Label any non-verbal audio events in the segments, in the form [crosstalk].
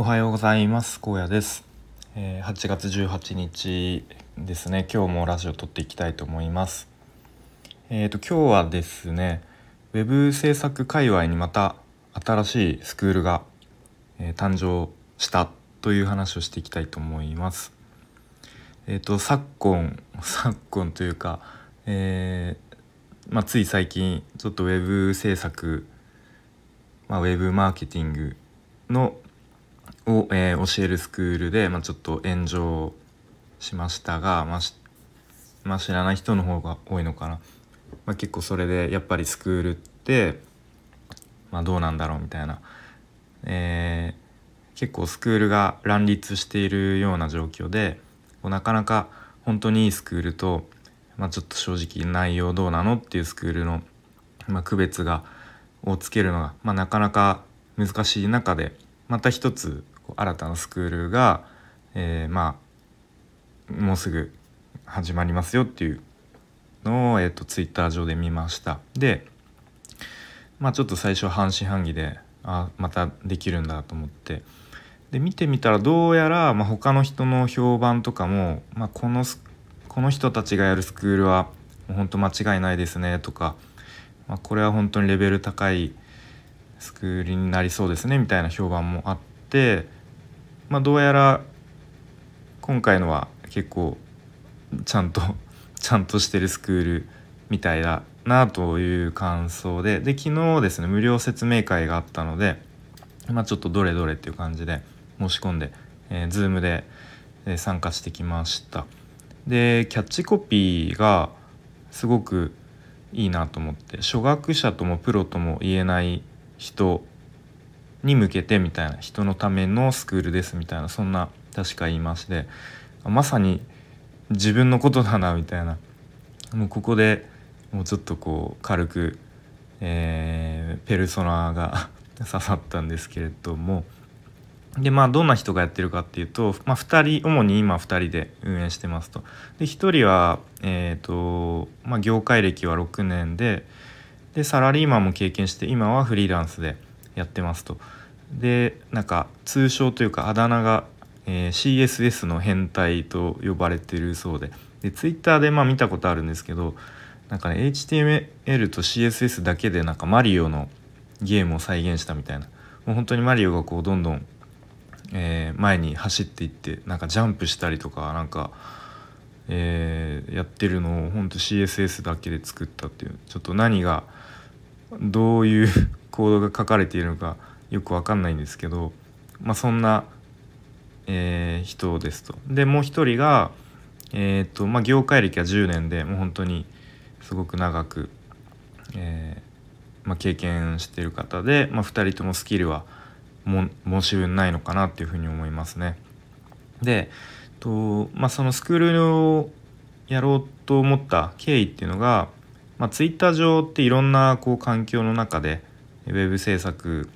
おはようございます。高野です、えー、8月18日ですね。今日もラジオ撮っていきたいと思います。えっ、ー、と今日はですねウェブ制作界隈にまた新しいスクールが、えー、誕生したという話をしていきたいと思います。えっ、と昨今 [laughs] 昨今というか、えまあ、つい最近ちょっとウェブ制作、まあ、ウェブマーケティングのを、えー、教えるスクールで、まあ、ちょっと炎上しましたが、まあまあ、知らない人の方が多いのかな、まあ、結構それでやっぱりスクールって、まあ、どうなんだろうみたいな、えー、結構スクールが乱立しているような状況でなかなか本当にいいスクールと、まあ、ちょっと正直内容どうなのっていうスクールの、まあ、区別がをつけるのが、まあ、なかなか難しい中でまた一つ新たなスクールが、えー、まあもうすぐ始まりますよっていうのを、えーと、ツイッター上で見ました。でまあちょっと最初半信半疑であまたできるんだと思って。で見てみたらどうやら、まあ、他の人の評判とかも、まあ、このこの人たちがやるスクールは本当間違いないですねとか、まあ、これは本当にレベル高いスクールになりそうですねみたいな評判もあってまあ、どうやら今回のは結構ちゃんと [laughs] ちゃんとしてるスクールみたいだなという感想でで昨日ですね無料説明会があったので、まあ、ちょっとどれどれっていう感じで申し込んで、えー、Zoom で、え、参加してきました。でキャッチコピーがすごくいいなと思って初学者ともプロとも言えない人に向けてみたいな人のためのスクールですみたいなそんな確か言いましてまさに自分のことだなみたいなもうここでもうちょっとこう軽く、えー、ペルソナが [laughs] 刺さったんですけれどもでまあどんな人がやってるかっていうと、まあ、2人主に今2人で運営してますと。で1人は、えーとまあ、業界歴は6年ででサラリーマンも経験して今はフリーランスで。やってますと。でなんか通称というかあだ名が、えー、CSS の変態と呼ばれてるそうで。で Twitter でまあ見たことあるんですけどなんかね HTML と CSS だけでなんかマリオのゲームを再現したみたいな。もう本当にマリオがこうどんどん、えー、前に走っていってなんかジャンプしたりとかなんか、えー、やってるのを本当 CSS だけで作ったっていう。ちょっと何がどういう [laughs] コードが書かれているのかよく分かんないんですけど、まあ、そんな、えー、人ですと。でもう一人が、えーとまあ、業界歴は10年でもう本当にすごく長く、えー、まあ、経験してる方で、まあ、2人ともスキルはも申し分ないのかなっていうふうに思いますね。でと、まあ、そのスクールをやろうと思った経緯っていうのが、まあ、ツイッター上っていろんなこう環境の中でウェブ制作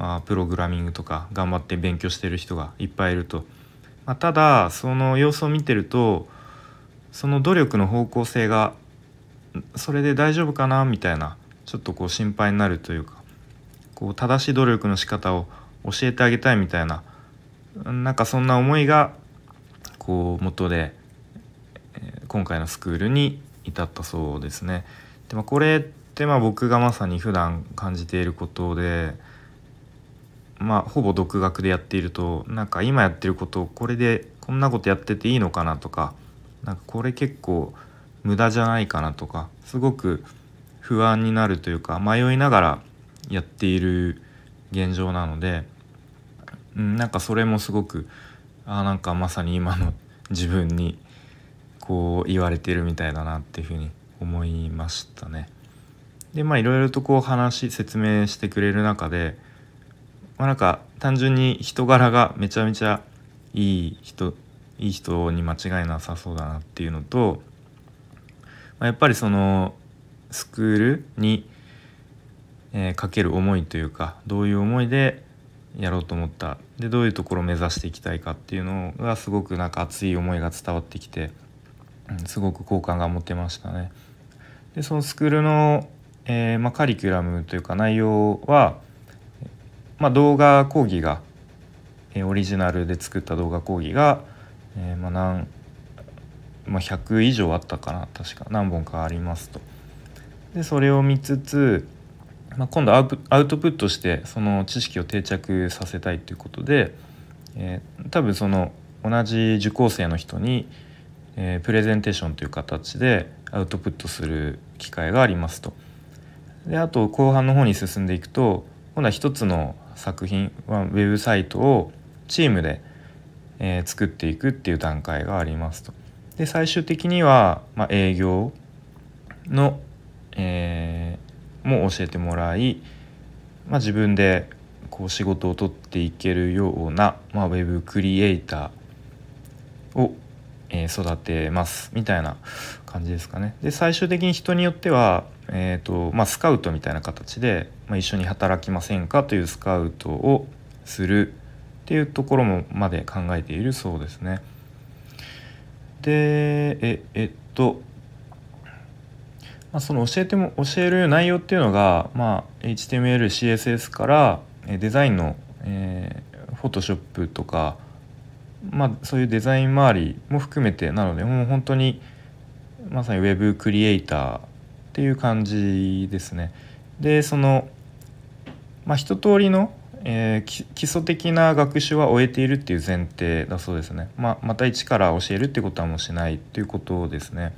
まあプログラミングとか頑張って勉強してる人がいっぱいいると、まあ、ただその様子を見てるとその努力の方向性がそれで大丈夫かなみたいなちょっとこう心配になるというかこう正しい努力の仕方を教えてあげたいみたいななんかそんな思いがこう元で今回のスクールに至ったそうですね。でまあ、これでまあ僕がまさに普段感じていることでまあほぼ独学でやっているとなんか今やってることをこれでこんなことやってていいのかなとかなんかこれ結構無駄じゃないかなとかすごく不安になるというか迷いながらやっている現状なので、うん、なんかそれもすごくあなんかまさに今の自分にこう言われてるみたいだなっていうふうに思いましたね。でまあいろいろとこう話説明してくれる中で、まあ、なんか単純に人柄がめちゃめちゃいい人いい人に間違いなさそうだなっていうのと、まあ、やっぱりそのスクールに、えー、かける思いというかどういう思いでやろうと思ったでどういうところを目指していきたいかっていうのがすごくなんか熱い思いが伝わってきて、うん、すごく好感が持てましたね。でそのスクールのえー、まあ、カリキュラムというか内容は、まあ、動画講義が、えオリジナルで作った動画講義が、えー、まあ何、まあ、100以上あったかな確か何本かありますと。でそれを見つつ、まあ、今度アウトプットしてその知識を定着させたいということで、えー、多分その同じ受講生の人に、えー、プレゼンテーションという形でアウトプットする機会がありますと。であと後半の方に進んでいくと今度は一つの作品はウェブサイトをチームで、えー、作っていくっていう段階がありますと。で最終的には、まあ、営業の、えー、も教えてもらい、まあ、自分でこう仕事を取っていけるような、まあ、ウェブクリエイターを、えー、育てますみたいな感じですかね。で最終的に人によっては、えーとまあ、スカウトみたいな形で、まあ、一緒に働きませんかというスカウトをするっていうところもまで考えているそうですね。でええっと、まあ、その教えても教える内容っていうのが、まあ、HTML、CSS からデザインの、えー、フォトショップとか、まあ、そういうデザイン周りも含めてなのでもう本当にまさにウェブクリエイターっていう感じですね。でその、まあ、一通りのえー、基礎的な学習は終えているっていう前提だそうですね、まあ、また一から教えるってことはもうしないっていうことですね。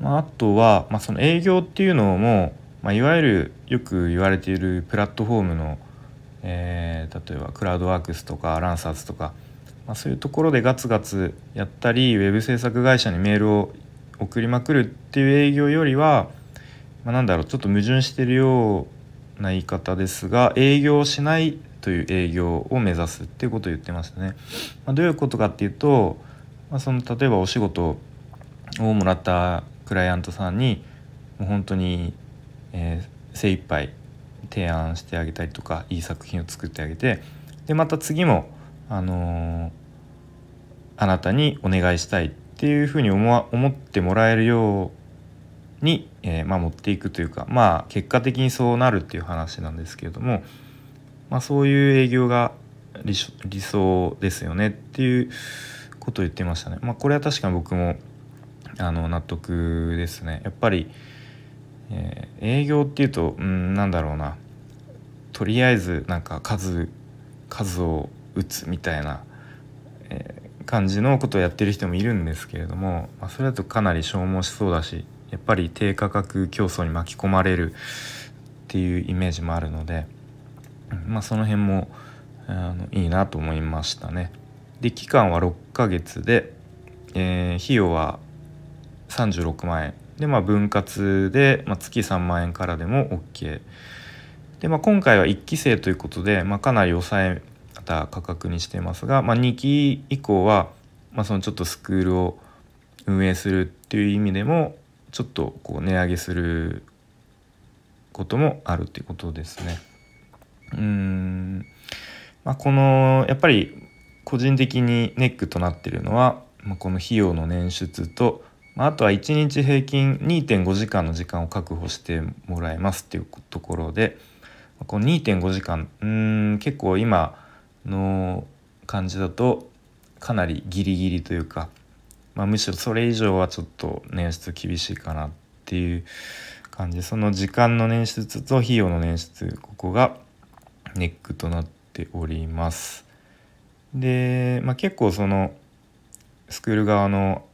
まあ、あとは、まあ、その営業っていうのも、まあ、いわゆるよく言われているプラットフォームの、えー、例えばクラウドワークスとかランサーズとか、まあ、そういうところでガツガツやったりウェブ制作会社にメールを送りまくるっていう営業よりは、まあ、なんだろうちょっと矛盾してるような言い方ですが営業しないという営業を目指すっていうことを言ってましたね。まあ、どういうことかっていうと、まあ、その例えばお仕事をもらったクライアントさんにもう本当に、えー、精一杯提案してあげたりとかいい作品を作ってあげてでまた次も、あのー、あなたにお願いしたいっていうふうに思思ってもらえるようにえー、まあ、持っていくというかまあ結果的にそうなるっていう話なんですけれども、まあ、そういう営業が理想ですよねっていうことを言ってましたね。まあ、これは確かに僕もあの納得ですね。やっぱり、えー、営業っていうとうんなんだろうなとりあえずなんか数数を打つみたいな、えー、感じのことをやってる人もいるんですけれども、まあ、それだとかなり消耗しそうだしやっぱり低価格競争に巻き込まれるっていうイメージもあるので、まあ、その辺もあのいいなと思いましたね。で期間は6ヶ月で、えー、費用は36万円で、まあ、分割で、まあ、月3万円からでも OK で、まあ、今回は1期生ということで、まあ、かなり抑えた価格にしていますが、まあ、2期以降は、まあ、そのちょっとスクールを運営するっていう意味でもちょっとこう値上げすることもあるっていうことですね。うん、まあ、このやっぱり個人的にネックとなっているのは、まあ、この費用の捻出と、まあ、あとは1日平均2.5時間の時間を確保してもらえますっていうところでこの2.5時間うん結構今の感じだとかなりギリギリというかまあ、むしろそれ以上はちょっと捻出厳しいかなっていう感じその時間の捻出と費用の捻出ここがネックとなっております。で、まあ、結構そのスクール側の、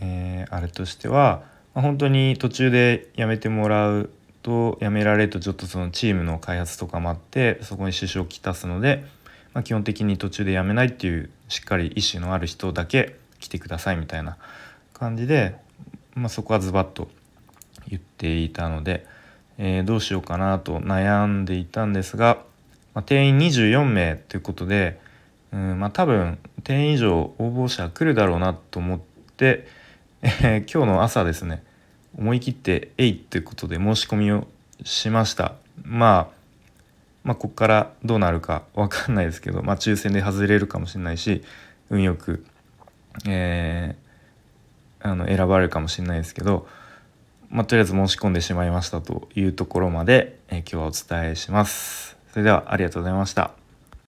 えー、あれとしては、まあ、本当に途中でやめてもらうとやめられるとちょっとそのチームの開発とかもあってそこに支障をきたすので、まあ、基本的に途中でやめないっていうしっかり意思のある人だけ来てくださいみたいな感じで、まあ、そこはズバッと言っていたので、えー、どうしようかなと悩んでいたんですが、まあ、定員24名ということで、うんまあ、多分定員以上応募者来るだろうなと思って、えー、今日の朝ですね思い切って「えい!」ということで申し込みをしました。まあまあ、ここからどうなるか分かんないですけど、まあ、抽選で外れるかもしれないし運よくえー、あの選ばれるかもしれないですけど、まあ、とりあえず申し込んでしまいましたというところまで、えー、今日はお伝えします。それではありがとうございました。